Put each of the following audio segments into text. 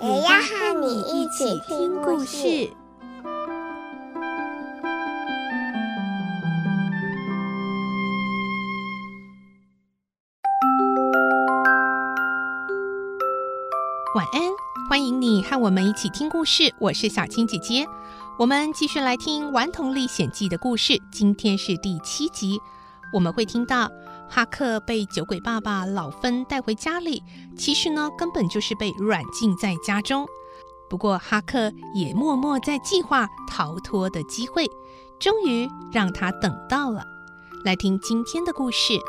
也要和你一起听故事。晚安，欢迎你和我们一起听故事。我是小青姐姐，我们继续来听《顽童历险记》的故事。今天是第七集，我们会听到哈克被酒鬼爸爸老芬带回家里，其实呢，根本就是被软禁在家中。不过哈克也默默在计划逃脱的机会，终于让他等到了。来听今天的故事。《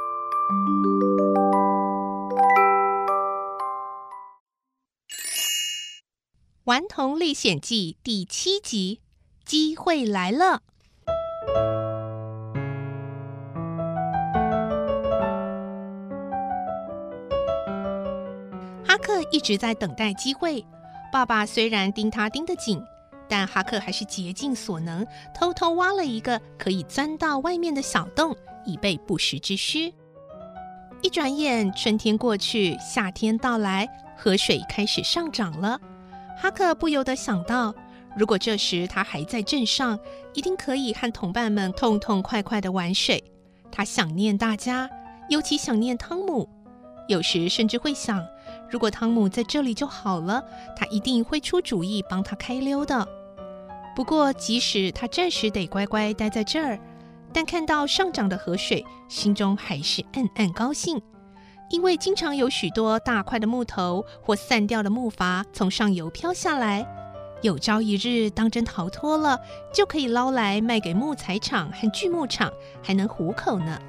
顽童历险记》第七集，机会来了。克一直在等待机会。爸爸虽然盯他盯得紧，但哈克还是竭尽所能，偷偷挖了一个可以钻到外面的小洞，以备不时之需。一转眼，春天过去，夏天到来，河水开始上涨了。哈克不由得想到，如果这时他还在镇上，一定可以和同伴们痛痛快快地玩水。他想念大家，尤其想念汤姆。有时甚至会想，如果汤姆在这里就好了，他一定会出主意帮他开溜的。不过，即使他暂时得乖乖待在这儿，但看到上涨的河水，心中还是暗暗高兴。因为经常有许多大块的木头或散掉的木筏从上游飘下来，有朝一日当真逃脱了，就可以捞来卖给木材厂和锯木厂，还能糊口呢。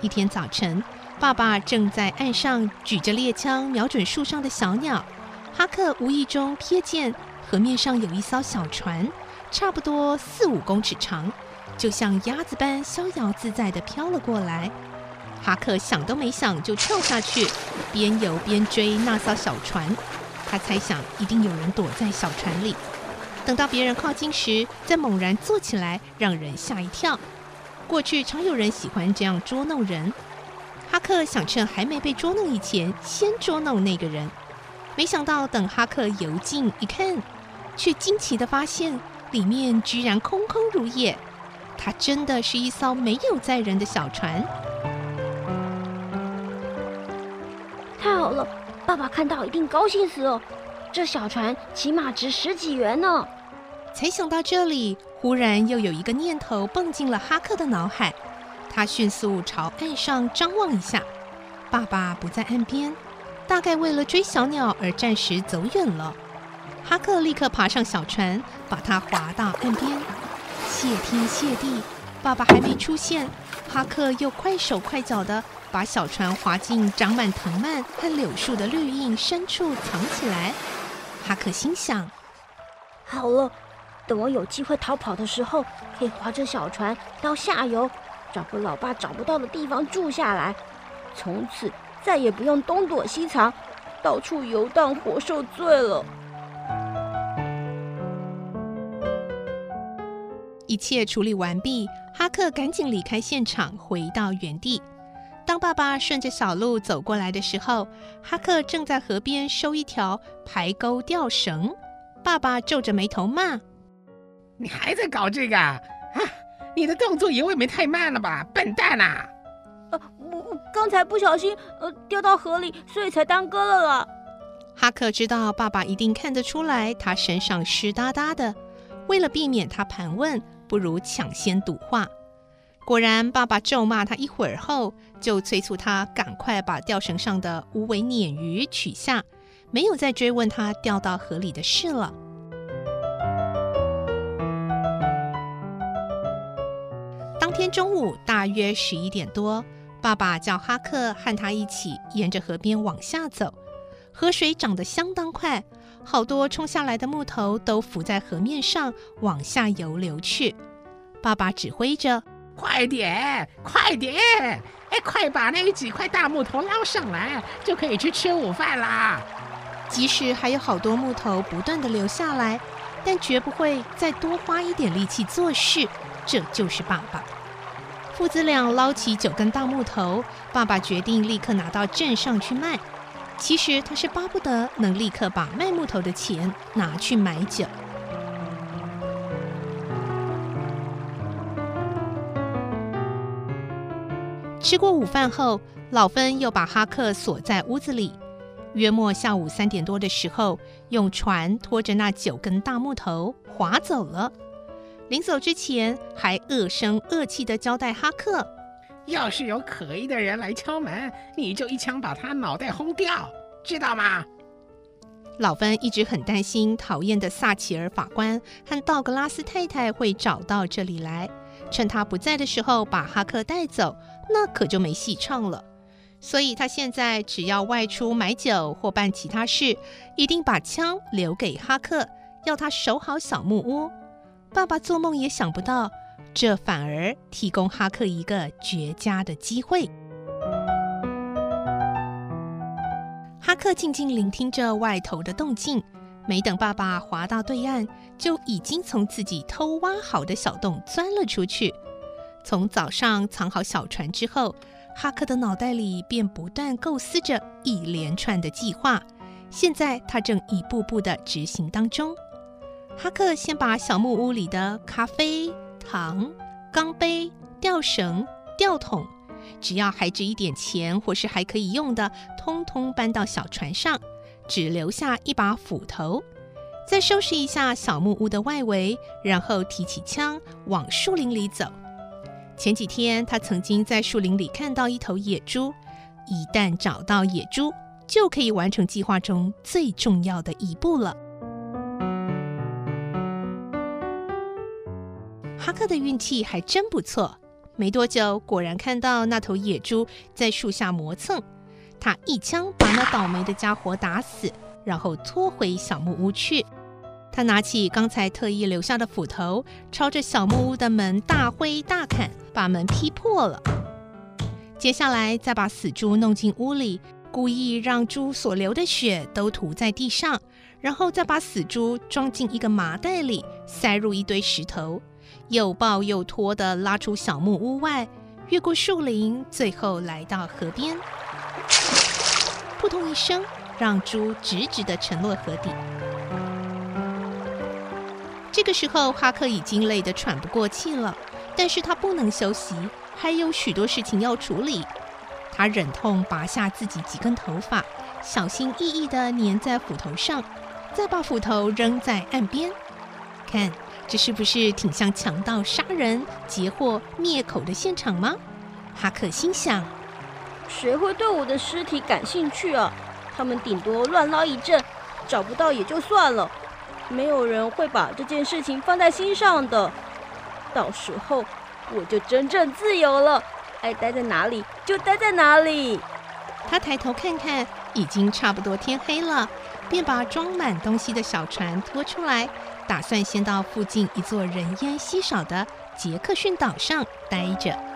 一天早晨，爸爸正在岸上举着猎枪瞄准树上的小鸟，哈克无意中瞥见河面上有一艘小船。差不多四五公尺长，就像鸭子般逍遥自在地飘了过来。哈克想都没想就跳下去，边游边追那艘小船。他猜想一定有人躲在小船里。等到别人靠近时，再猛然坐起来，让人吓一跳。过去常有人喜欢这样捉弄人。哈克想趁还没被捉弄以前，先捉弄那个人。没想到等哈克游进一看，却惊奇的发现。里面居然空空如也，它真的是一艘没有载人的小船。太好了，爸爸看到一定高兴死了。这小船起码值十几元呢。才想到这里，忽然又有一个念头蹦进了哈克的脑海。他迅速朝岸上张望一下，爸爸不在岸边，大概为了追小鸟而暂时走远了。哈克立刻爬上小船，把它划到岸边。谢天谢地，爸爸还没出现，哈克又快手快脚地把小船划进长满藤蔓和柳树的绿荫深处藏起来。哈克心想：好了，等我有机会逃跑的时候，可以划着小船到下游，找个老爸找不到的地方住下来，从此再也不用东躲西藏，到处游荡活受罪了。一切处理完毕，哈克赶紧离开现场，回到原地。当爸爸顺着小路走过来的时候，哈克正在河边收一条排钩吊绳。爸爸皱着眉头骂：“你还在搞这个啊？你的动作也未免太慢了吧，笨蛋啊！”“呃，我刚才不小心呃掉到河里，所以才耽搁了了。”哈克知道爸爸一定看得出来，他身上湿哒哒的。为了避免他盘问。不如抢先堵话。果然，爸爸咒骂他一会儿后，就催促他赶快把吊绳上的无尾鲶鱼取下，没有再追问他掉到河里的事了。天中午大约十一点多，爸爸叫哈克和他一起沿着河边往下走。河水涨得相当快，好多冲下来的木头都浮在河面上，往下游流去。爸爸指挥着：“快点，快点！哎，快把那几块大木头捞上来，就可以去吃午饭啦！”即使还有好多木头不断地流下来，但绝不会再多花一点力气做事。这就是爸爸。父子俩捞起九根大木头，爸爸决定立刻拿到镇上去卖。其实他是巴不得能立刻把卖木头的钱拿去买酒。吃过午饭后，老芬又把哈克锁在屋子里。约莫下午三点多的时候，用船拖着那九根大木头划走了。临走之前，还恶声恶气地交代哈克：“要是有可疑的人来敲门，你就一枪把他脑袋轰掉，知道吗？”老芬一直很担心讨厌的撒奇尔法官和道格拉斯太太会找到这里来，趁他不在的时候把哈克带走，那可就没戏唱了。所以他现在只要外出买酒或办其他事，一定把枪留给哈克，要他守好小木屋。爸爸做梦也想不到，这反而提供哈克一个绝佳的机会。哈克静静聆听着外头的动静，没等爸爸划到对岸，就已经从自己偷挖好的小洞钻了出去。从早上藏好小船之后，哈克的脑袋里便不断构思着一连串的计划，现在他正一步步地执行当中。哈克先把小木屋里的咖啡、糖、钢杯、吊绳、吊桶，只要还值一点钱或是还可以用的，通通搬到小船上，只留下一把斧头。再收拾一下小木屋的外围，然后提起枪往树林里走。前几天他曾经在树林里看到一头野猪，一旦找到野猪，就可以完成计划中最重要的一步了。哈克的运气还真不错，没多久，果然看到那头野猪在树下磨蹭。他一枪把那倒霉的家伙打死，然后拖回小木屋去。他拿起刚才特意留下的斧头，朝着小木屋的门大挥大砍，把门劈破了。接下来，再把死猪弄进屋里，故意让猪所流的血都涂在地上，然后再把死猪装进一个麻袋里，塞入一堆石头。又抱又拖地拉出小木屋外，越过树林，最后来到河边。扑通一声，让猪直直地沉落河底。这个时候，哈克已经累得喘不过气了，但是他不能休息，还有许多事情要处理。他忍痛拔下自己几根头发，小心翼翼地粘在斧头上，再把斧头扔在岸边，看。这是不是挺像强盗杀人、劫货、灭口的现场吗？哈克心想：谁会对我的尸体感兴趣啊？他们顶多乱捞一阵，找不到也就算了，没有人会把这件事情放在心上的。到时候我就真正自由了，爱待在哪里就待在哪里。他抬头看看，已经差不多天黑了，便把装满东西的小船拖出来。打算先到附近一座人烟稀少的杰克逊岛上待着。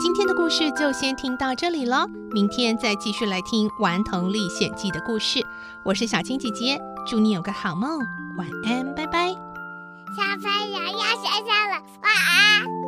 今天的故事就先听到这里了，明天再继续来听《顽童历险记》的故事。我是小青姐姐，祝你有个好梦，晚安，拜拜。小朋友要睡觉了，晚安。